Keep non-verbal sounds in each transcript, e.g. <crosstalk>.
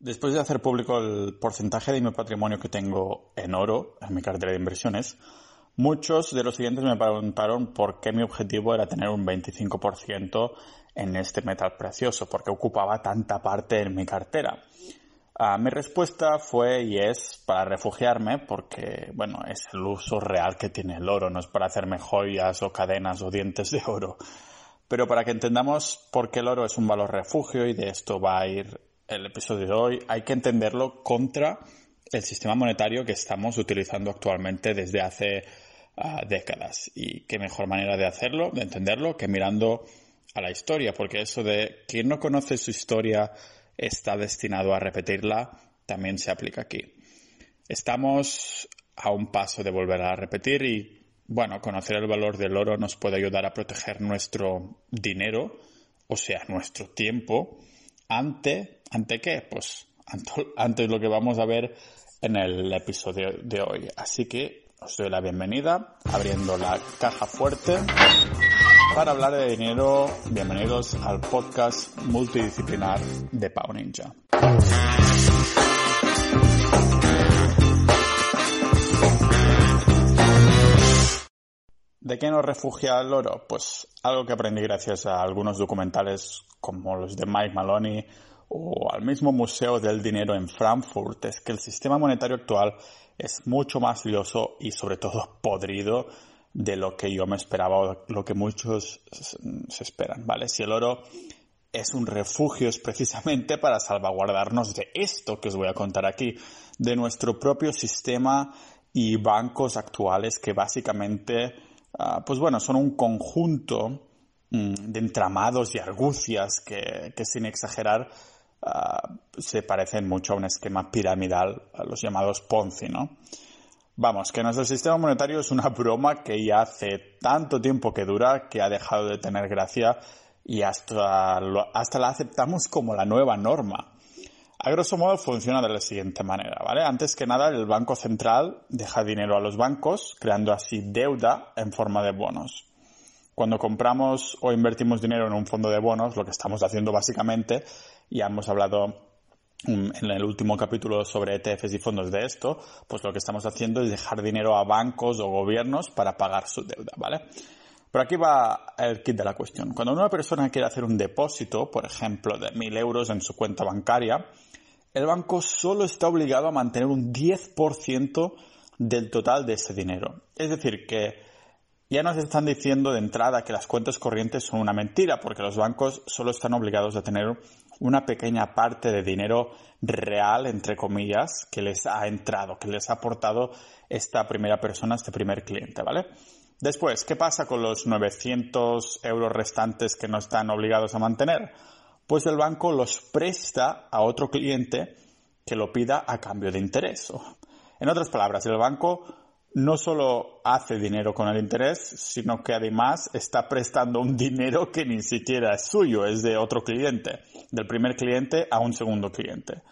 Después de hacer público el porcentaje de mi patrimonio que tengo en oro en mi cartera de inversiones, muchos de los siguientes me preguntaron por qué mi objetivo era tener un 25% en este metal precioso, porque ocupaba tanta parte en mi cartera. Ah, mi respuesta fue y es para refugiarme, porque, bueno, es el uso real que tiene el oro, no es para hacerme joyas o cadenas o dientes de oro. Pero para que entendamos por qué el oro es un valor refugio y de esto va a ir el episodio de hoy, hay que entenderlo contra el sistema monetario que estamos utilizando actualmente desde hace ah, décadas. Y qué mejor manera de hacerlo, de entenderlo, que mirando a la historia, porque eso de quien no conoce su historia está destinado a repetirla, también se aplica aquí. Estamos a un paso de volver a repetir y, bueno, conocer el valor del oro nos puede ayudar a proteger nuestro dinero, o sea, nuestro tiempo, ante, ¿ante qué? Pues ante, lo que vamos a ver en el episodio de hoy. Así que os doy la bienvenida abriendo la caja fuerte para hablar de dinero. Bienvenidos al podcast multidisciplinar de Pau Ninja. ¿De qué nos refugia el oro? Pues algo que aprendí gracias a algunos documentales como los de Mike Maloney o al mismo Museo del Dinero en Frankfurt es que el sistema monetario actual es mucho más lioso y sobre todo <laughs> podrido de lo que yo me esperaba o lo que muchos se esperan, ¿vale? Si el oro es un refugio es precisamente para salvaguardarnos de esto que os voy a contar aquí, de nuestro propio sistema y bancos actuales que básicamente Ah, pues bueno, son un conjunto mm, de entramados y argucias que, sin exagerar ah, se parecen mucho a un esquema piramidal, a los llamados Ponzi, ¿no? Vamos, que nuestro sistema monetario es una broma que ya hace tanto tiempo que dura que ha dejado de tener gracia y hasta, hasta la aceptamos como la nueva norma. A grosso modo funciona de la siguiente manera, ¿vale? Antes que nada, el Banco Central deja dinero a los bancos, creando así deuda en forma de bonos. Cuando compramos o invertimos dinero en un fondo de bonos, lo que estamos haciendo básicamente, ya hemos hablado mm, en el último capítulo sobre ETFs y fondos de esto, pues lo que estamos haciendo es dejar dinero a bancos o gobiernos para pagar su deuda, ¿vale? Pero aquí va el kit de la cuestión. Cuando una persona quiere hacer un depósito, por ejemplo, de 1.000 euros en su cuenta bancaria, el banco solo está obligado a mantener un 10% del total de ese dinero. Es decir, que ya nos están diciendo de entrada que las cuentas corrientes son una mentira, porque los bancos solo están obligados a tener una pequeña parte de dinero real, entre comillas, que les ha entrado, que les ha aportado esta primera persona, este primer cliente, ¿vale? Después, ¿qué pasa con los 900 euros restantes que no están obligados a mantener? pues el banco los presta a otro cliente que lo pida a cambio de interés. En otras palabras, el banco no solo hace dinero con el interés, sino que además está prestando un dinero que ni siquiera es suyo, es de otro cliente, del primer cliente a un segundo cliente.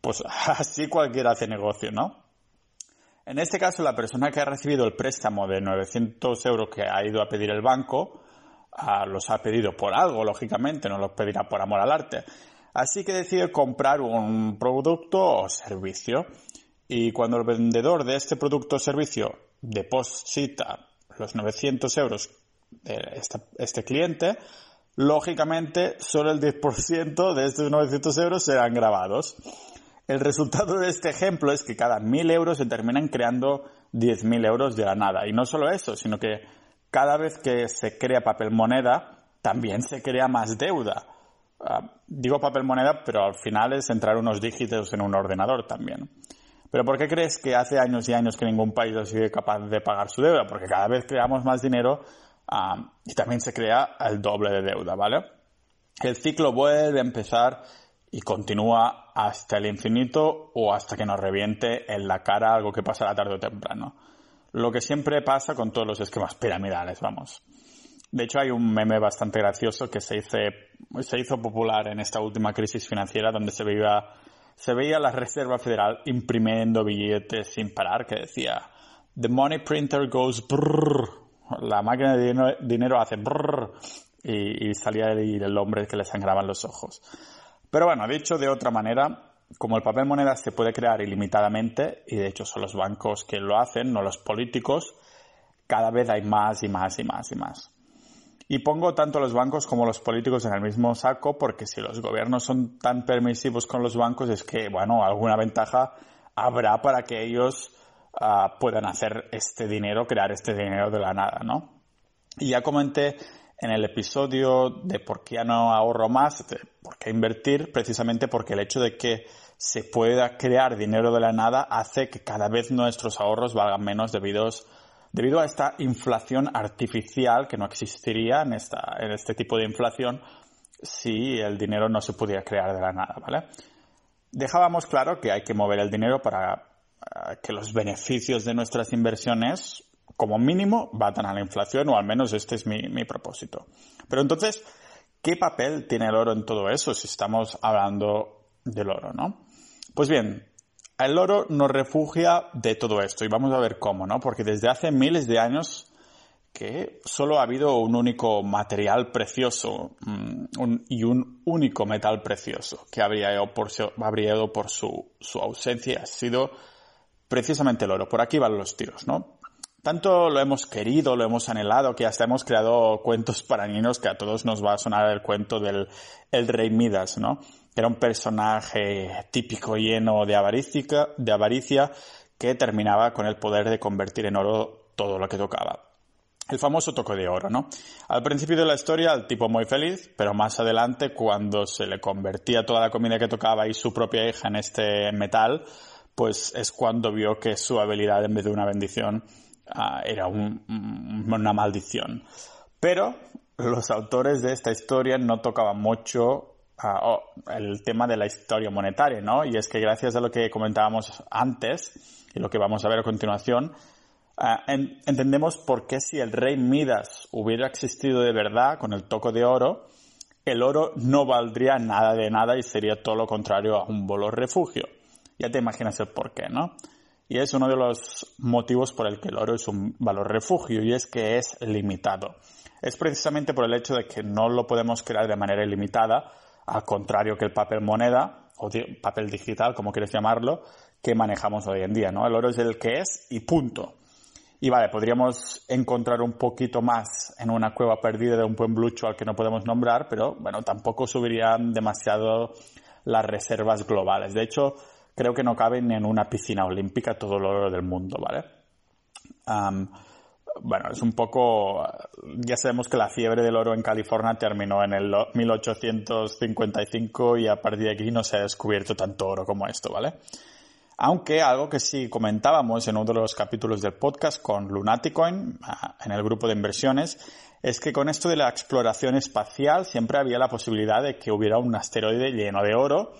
Pues <laughs> así cualquiera hace negocio, ¿no? En este caso, la persona que ha recibido el préstamo de 900 euros que ha ido a pedir el banco, los ha pedido por algo, lógicamente, no los pedirá por amor al arte. Así que decide comprar un producto o servicio. Y cuando el vendedor de este producto o servicio deposita los 900 euros de este cliente, lógicamente solo el 10% de estos 900 euros serán grabados. El resultado de este ejemplo es que cada 1.000 euros se terminan creando 10.000 euros de la nada. Y no solo eso, sino que cada vez que se crea papel moneda, también se crea más deuda. Ah, digo papel moneda, pero al final es entrar unos dígitos en un ordenador también. Pero ¿por qué crees que hace años y años que ningún país ha sido capaz de pagar su deuda? Porque cada vez creamos más dinero ah, y también se crea el doble de deuda, ¿vale? El ciclo vuelve a empezar y continúa hasta el infinito o hasta que nos reviente en la cara algo que pasará tarde o temprano. Lo que siempre pasa con todos los esquemas piramidales, vamos. De hecho, hay un meme bastante gracioso que se, se hizo popular en esta última crisis financiera donde se veía, se veía la Reserva Federal imprimiendo billetes sin parar que decía The money printer goes brrr. La máquina de dinero, hace brrr. Y, y salía el hombre que le sangraban los ojos. Pero bueno, dicho de otra manera, como el papel moneda se puede crear ilimitadamente, y de hecho son los bancos que lo hacen, no los políticos, cada vez hay más y más y más y más. Y pongo tanto los bancos como los políticos en el mismo saco porque si los gobiernos son tan permisivos con los bancos es que, bueno, alguna ventaja habrá para que ellos ah, puedan hacer este dinero, crear este dinero de la nada, ¿no? Y ya comenté en el episodio de por qué no ahorro más, de por qué invertir, precisamente porque el hecho de que se pueda crear dinero de la nada hace que cada vez nuestros ahorros valgan menos debido, debido a esta inflación artificial que no existiría en, esta, en este tipo de inflación si el dinero no se pudiera crear de la nada, ¿vale? Dejábamos claro que hay que mover el dinero para eh, que los beneficios de nuestras inversiones como mínimo batan a la inflación, o al menos este es mi, mi propósito. Pero entonces, ¿qué papel tiene el oro en todo eso si estamos hablando del oro, no? Pues bien, el oro nos refugia de todo esto y vamos a ver cómo, ¿no? Porque desde hace miles de años que solo ha habido un único material precioso mm, y un único metal precioso que habría ido por, su, ausencia, ha sido precisamente el oro. Por aquí van los tiros, ¿no? tanto lo hemos querido, lo hemos anhelado, que hasta hemos creado cuentos para niños que a todos nos va a sonar el cuento del el rey Midas, ¿no? Era un personaje típico lleno de avaricia, de avaricia que terminaba con el poder de convertir en oro todo lo que tocaba. El famoso toco de oro, ¿no? Al principio de la historia el tipo muy feliz, pero más adelante cuando se le convertía toda la comida que tocaba y su propia hija en este metal, pues es cuando vio que su habilidad en vez de una bendición Ah, era una maldición. Pero los autores de esta historia no tocaban mucho el tema de la historia monetaria, ¿no? Y es que gracias a lo que comentábamos antes y lo que vamos a ver a continuación, ah, entendemos por qué si el rey Midas hubiera existido de verdad con el toco de oro, el oro no valdría nada de nada y sería todo lo contrario a un bolo refugio. Ya te imaginas el por qué, ¿no? Y es uno de los motivos por el que el oro es un valor refugio y es que es limitado. Es precisamente por el hecho de que no lo podemos crear de manera ilimitada, al contrario que el papel moneda o papel digital, como quieres llamarlo, que manejamos hoy en día, ¿no? El oro es el que es y punto. Y vale, podríamos encontrar un poquito más en una cueva perdida de un pueblucho al que no podemos nombrar, pero bueno, tampoco subirían demasiado las reservas globales. De hecho, creo que no cabe ni en una piscina olímpica todo el oro del mundo, ¿vale? Bueno, es un poco... Ya sabemos que la fiebre del oro en California terminó en el 1855 y a partir de aquí no se ha descubierto tanto oro como esto, ¿vale? Aunque algo que sí comentábamos en uno de los capítulos del podcast con Lunaticoin, en el grupo de inversiones, es que con esto de la exploración espacial siempre había la posibilidad de que hubiera un asteroide lleno de oro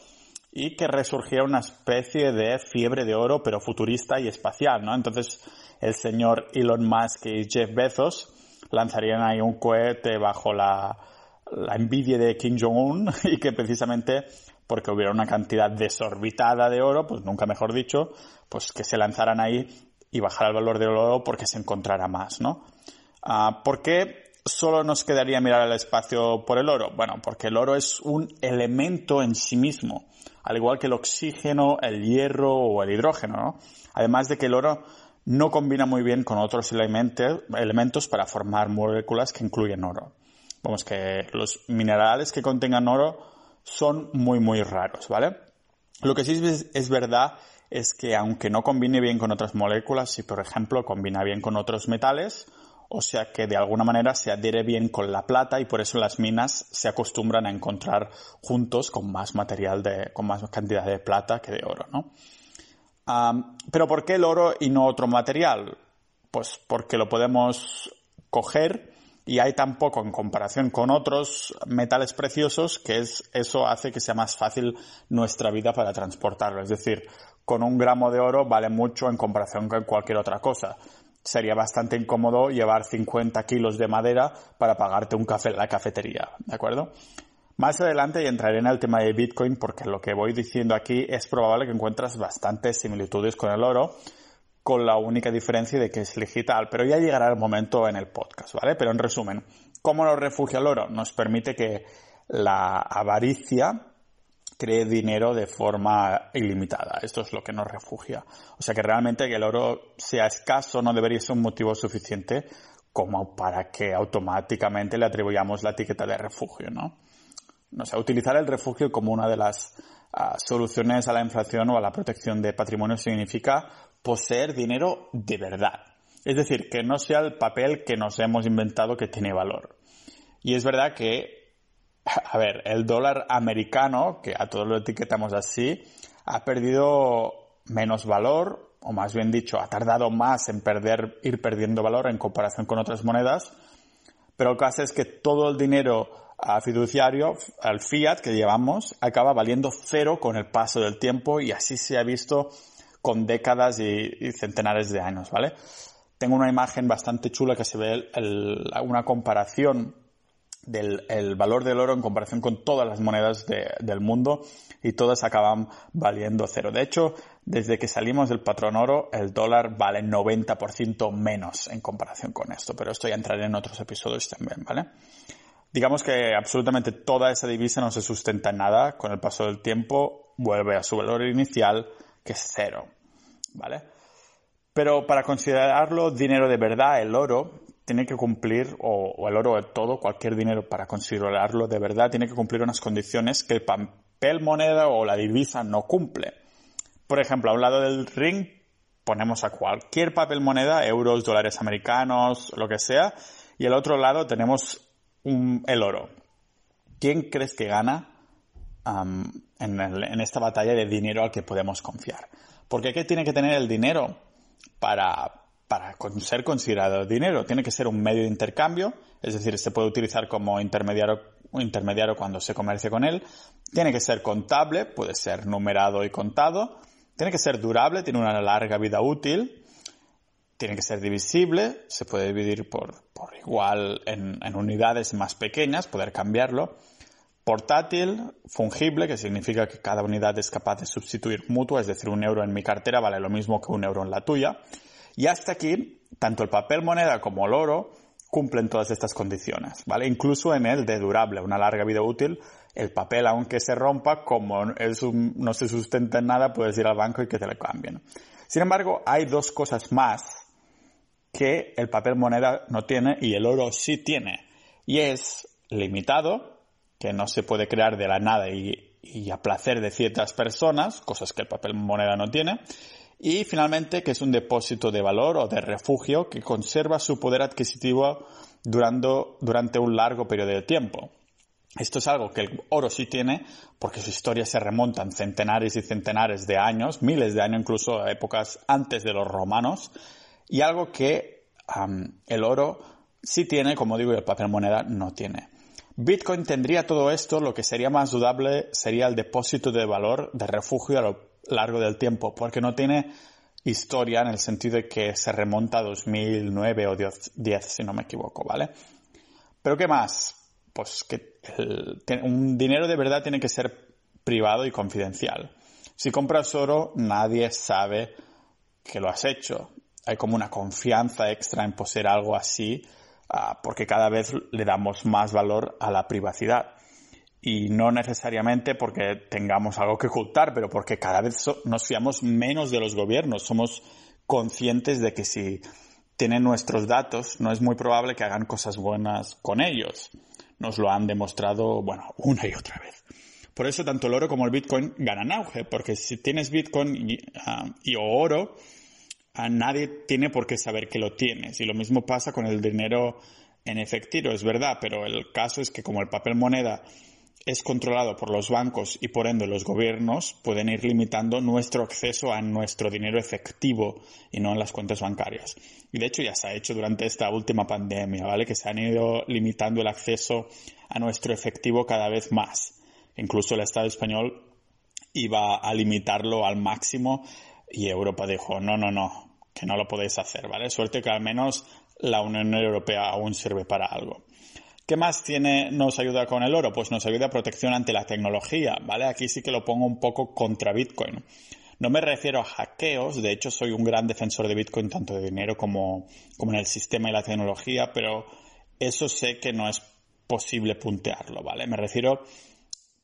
y que resurgiera una especie de fiebre de oro, pero futurista y espacial, ¿no? Entonces, el señor Elon Musk y Jeff Bezos lanzarían ahí un cohete bajo la, la envidia de Kim Jong-un <laughs> y que precisamente porque hubiera una cantidad desorbitada de oro, pues nunca mejor dicho, pues que se lanzaran ahí y bajara el valor del oro porque se encontrara más, ¿no? Ah, ¿Por qué solo nos quedaría mirar el espacio por el oro? Bueno, porque el oro es un elemento en sí mismo al igual que el oxígeno, el hierro o el hidrógeno, ¿no? Además de que el oro no combina muy bien con otros elementos para formar moléculas que incluyen oro. Vamos que los minerales que contengan oro son muy muy raros, ¿vale? Lo que sí es verdad es que aunque no combine bien con otras moléculas, si por ejemplo combina bien con otros metales, o sea que de alguna manera se adhiere bien con la plata y por eso las minas se acostumbran a encontrar juntos con más material de, con más cantidad de plata que de oro, ¿no? pero ¿por qué el oro y no otro material? Pues porque lo podemos coger y hay tan poco en comparación con otros metales preciosos que es, eso hace que sea más fácil nuestra vida para transportarlo. Es decir, con un gramo de oro vale mucho en comparación con cualquier otra cosa sería bastante incómodo llevar 50 kilos de madera para pagarte un café en la cafetería, ¿de acuerdo? Más adelante entraré en el tema de Bitcoin porque lo que voy diciendo aquí es probable que encuentras bastantes similitudes con el oro, con la única diferencia de que es digital, pero ya llegará el momento en el podcast, ¿vale? Pero en resumen, ¿cómo nos refugia el oro? Nos permite que la avaricia cree dinero de forma ilimitada. Esto es lo que nos refugia. O sea que realmente que el oro sea escaso no debería ser un motivo suficiente como para que automáticamente le atribuyamos la etiqueta de refugio, ¿no? O sea, utilizar el refugio como una de las ah, soluciones a la inflación o a la protección de patrimonio significa poseer dinero de verdad. Es decir, que no sea el papel que nos hemos inventado que tiene valor. Y es verdad que, a ver, el dólar americano, que a todos lo etiquetamos así, ha perdido menos valor, o más bien dicho, ha tardado más en perder, ir perdiendo valor en comparación con otras monedas, pero el caso es que todo el dinero fiduciario, al fiat que llevamos, acaba valiendo cero con el paso del tiempo y así se ha visto con décadas y, centenares de años, ¿vale? Tengo una imagen bastante chula que se ve una comparación del valor del oro en comparación con todas las monedas del mundo y todas acaban valiendo cero. De hecho, desde que salimos del patrón oro, el dólar vale 90% menos en comparación con esto, pero esto ya entraré en otros episodios también, ¿vale? Digamos que absolutamente toda esa divisa no se sustenta en nada, con el paso del tiempo vuelve a su valor inicial, que es cero, ¿vale? Pero para considerarlo dinero de verdad, el oro tiene que cumplir, o, el oro de todo, cualquier dinero para considerarlo de verdad, tiene que cumplir unas condiciones que el papel moneda o la divisa no cumple. Por ejemplo, a un lado del ring ponemos a cualquier papel moneda, euros, dólares americanos, lo que sea, y al otro lado tenemos el oro. ¿Quién crees que gana en, en, esta batalla de dinero al que podemos confiar? Porque ¿qué tiene que tener el dinero para, para ser considerado dinero. Tiene que ser un medio de intercambio, es decir, se puede utilizar como intermediario, intermediario cuando se comercia con él. Tiene que ser contable, puede ser numerado y contado. Tiene que ser durable, tiene una larga vida útil. Tiene que ser divisible, se puede dividir por, igual en, en unidades más pequeñas, poder cambiarlo. Portátil, fungible, que significa que cada unidad es capaz de sustituir mutua, es decir, un euro en mi cartera vale lo mismo que un euro en la tuya y hasta aquí, tanto el papel moneda como el oro cumplen todas estas condiciones, ¿vale? Incluso en el de durable, una larga vida útil, el papel, aunque se rompa, como no se sustenta en nada, puedes ir al banco y que te lo cambien. Sin embargo, hay dos cosas más que el papel moneda no tiene y el oro sí tiene. Y es limitado, que no se puede crear de la nada y, y a placer de ciertas personas, cosas que el papel moneda no tiene, y finalmente, que es un depósito de valor o de refugio que conserva su poder adquisitivo durante un largo periodo de tiempo. Esto es algo que el oro sí tiene porque su historia se remonta en centenares y centenares de años, miles de años incluso a épocas antes de los romanos, y algo que el oro sí tiene, como digo, y el papel moneda no tiene. Bitcoin tendría todo esto, lo que sería más dudable sería el depósito de valor de refugio largo del tiempo, porque no tiene historia en el sentido de que se remonta a 2009 o 10, si no me equivoco, ¿vale? Pero ¿qué más? Pues que un dinero de verdad tiene que ser privado y confidencial. Si compras oro, nadie sabe que lo has hecho. Hay como una confianza extra en poseer algo así, ah, porque cada vez le damos más valor a la privacidad y no necesariamente porque tengamos algo que ocultar, pero porque cada vez nos fiamos menos de los gobiernos. Somos conscientes de que si tienen nuestros datos, no es muy probable que hagan cosas buenas con ellos. Nos lo han demostrado, bueno, una y otra vez. Por eso tanto el oro como el Bitcoin ganan auge, porque si tienes Bitcoin y, ah, oro, a nadie tiene por qué saber que lo tienes. Y lo mismo pasa con el dinero en efectivo, es verdad, pero el caso es que como el papel moneda es controlado por los bancos y por ende los gobiernos pueden ir limitando nuestro acceso a nuestro dinero efectivo y no en las cuentas bancarias. Y de hecho ya se ha hecho durante esta última pandemia, ¿vale? Que se han ido limitando el acceso a nuestro efectivo cada vez más. Incluso el Estado español iba a limitarlo al máximo y Europa dijo, no, no, no, que no lo podéis hacer, ¿vale? Suerte que al menos la Unión Europea aún sirve para algo. ¿Qué más tiene, nos ayuda con el oro? Pues nos ayuda a protección ante la tecnología, ¿vale? Aquí sí que lo pongo un poco contra Bitcoin. No me refiero a hackeos, de hecho soy un gran defensor de Bitcoin tanto de dinero como, como en el sistema y la tecnología, pero eso sé que no es posible puntearlo, ¿vale? Me refiero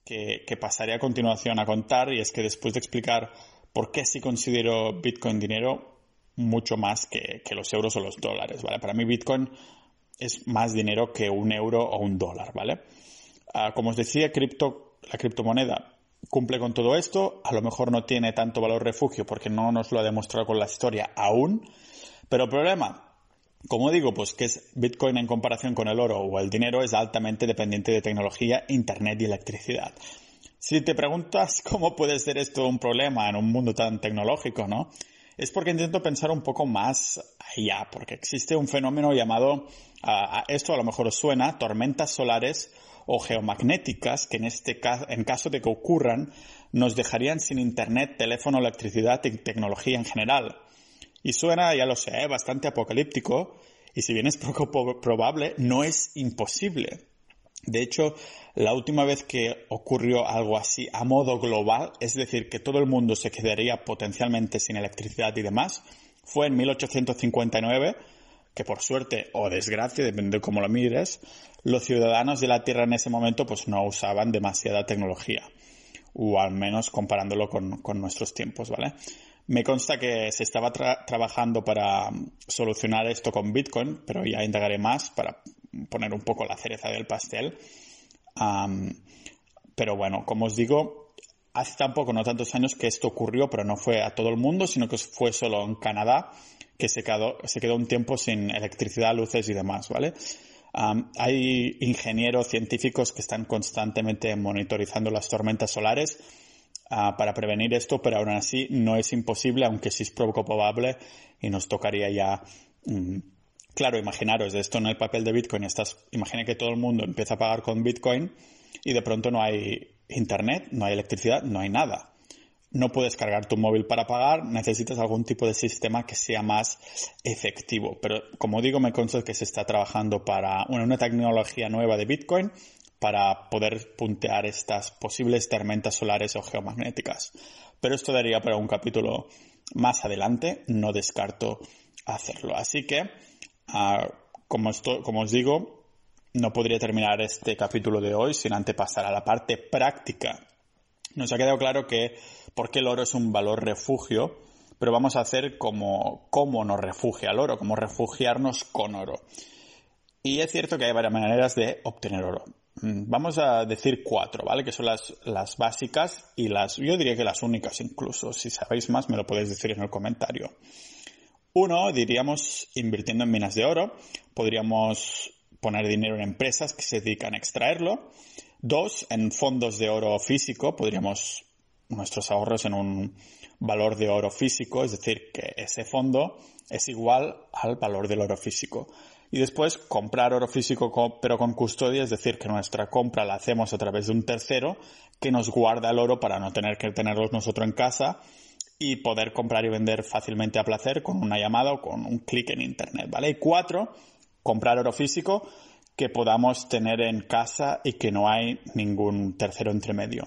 que, pasaré a continuación a contar y es que después de explicar por qué sí considero Bitcoin dinero mucho más que, los euros o los dólares, ¿vale? Para mí Bitcoin es más dinero que un euro o un dólar, ¿vale? Ah, como os decía, la criptomoneda cumple con todo esto, a lo mejor no tiene tanto valor refugio porque no nos lo ha demostrado con la historia aún, pero el problema como digo, pues que es Bitcoin en comparación con el oro o el dinero es altamente dependiente de tecnología, internet y electricidad. Si te preguntas <laughs> cómo puede ser esto un problema en un mundo tan tecnológico, ¿no? Es porque intento pensar un poco más allá, porque existe un fenómeno llamado, esto a lo mejor os suena, tormentas solares o geomagnéticas que en este caso, en caso de que ocurran, nos dejarían sin internet, teléfono, electricidad y tecnología en general. Y suena, ya lo sé, bastante apocalíptico, y si bien es poco probable, no es imposible. De hecho, la última vez que ocurrió algo así a modo global, es decir, que todo el mundo se quedaría potencialmente sin electricidad y demás, fue en 1859, que por suerte o desgracia, depende de cómo lo mires, los ciudadanos de la Tierra en ese momento pues no usaban demasiada tecnología, o al menos comparándolo con, con nuestros tiempos, ¿vale? Me consta que se estaba trabajando para solucionar esto con Bitcoin, pero ya indagaré más para poner un poco la cereza del pastel. pero bueno, como os digo, hace tampoco, no tantos años que esto ocurrió, pero no fue a todo el mundo, sino que fue solo en Canadá, que se quedó, un tiempo sin electricidad, luces y demás, ¿vale? hay ingenieros científicos que están constantemente monitorizando las tormentas solares Ah, para prevenir esto, pero aún así no es imposible, aunque sí es poco probable y nos tocaría ya. Mm, claro, imaginaros esto en el papel de Bitcoin. Imagina que todo el mundo empieza a pagar con Bitcoin y de pronto no hay internet, no hay electricidad, no hay nada. No puedes cargar tu móvil para pagar, necesitas algún tipo de sistema que sea más efectivo. Pero como digo, me consta que se está trabajando para una tecnología nueva de Bitcoin para poder puntear estas posibles tormentas solares o geomagnéticas. Pero esto daría para un capítulo más adelante, no descarto hacerlo. Así que, como, os digo, no podría terminar este capítulo de hoy sin antes pasar a la parte práctica. Nos ha quedado claro que porque el oro es un valor refugio, pero vamos a hacer como cómo nos refugia el oro, cómo refugiarnos con oro. Y es cierto que hay varias maneras de obtener oro. Mm, vamos a decir cuatro, ¿vale? Que son las, las básicas y las, yo diría que las únicas incluso. Si sabéis más, me lo podéis decir en el comentario. Uno, diríamos, invirtiendo en minas de oro. Podríamos poner dinero en empresas que se dedican a extraerlo. Dos, en fondos de oro físico. Podríamos nuestros ahorros en un valor de oro físico, es decir, que ese fondo es igual al valor del oro físico y después comprar oro físico pero con custodia, es decir, que nuestra compra la hacemos a través de un tercero que nos guarda el oro para no tener que tenerlos nosotros en casa y poder comprar y vender fácilmente a placer con una llamada o con un clic en internet, ¿vale? Y cuatro, comprar oro físico que podamos tener en casa y que no hay ningún tercero entre medio.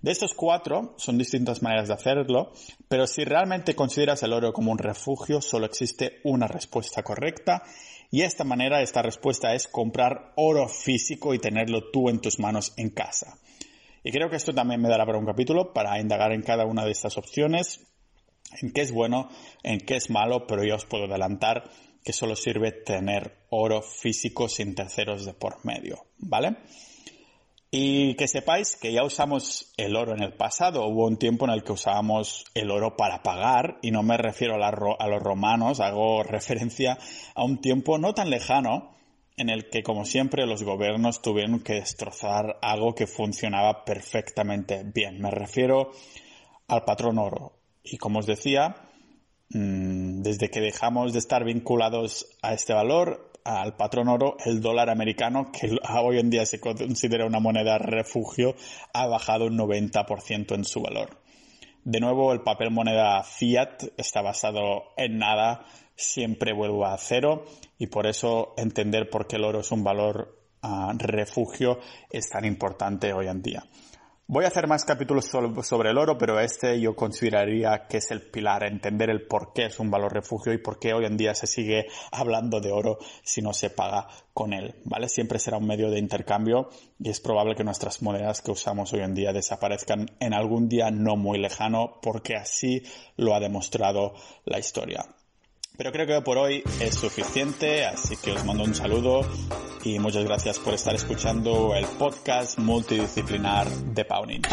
De estos cuatro son distintas maneras de hacerlo, pero si realmente consideras el oro como un refugio, solo existe una respuesta correcta y esta manera esta respuesta es comprar oro físico y tenerlo tú en tus manos en casa. Y creo que esto también me dará para un capítulo para indagar en cada una de estas opciones, en qué es bueno, en qué es malo, pero ya os puedo adelantar que solo sirve tener oro físico sin terceros de por medio, ¿vale? Y que sepáis que ya usamos el oro en el pasado. Hubo un tiempo en el que usábamos el oro para pagar, y no me refiero a, a, los romanos, hago <laughs> referencia a un tiempo no tan lejano en el que, como siempre, los gobiernos tuvieron que destrozar algo que funcionaba perfectamente bien. Me refiero al patrón oro. Y como os decía, mm, desde que dejamos de estar vinculados a este valor, al patrón oro, el dólar americano, que <laughs> hoy en día se considera una moneda refugio, ha bajado un 90% en su valor. De nuevo, el papel moneda fiat está basado en nada, siempre vuelve a cero y por eso entender por qué el oro es un valor ah, refugio es tan importante hoy en día. Voy a hacer más capítulos sobre el oro, pero este yo consideraría que es el pilar, entender el por qué es un valor refugio y por qué hoy en día se sigue hablando de oro si no se paga con él, ¿vale? Siempre será un medio de intercambio y es probable que nuestras monedas que usamos hoy en día desaparezcan en algún día no muy lejano porque así lo ha demostrado la historia. Pero creo que por hoy es suficiente, así que os mando un saludo y muchas gracias por estar escuchando el podcast multidisciplinar de Pau Ninja.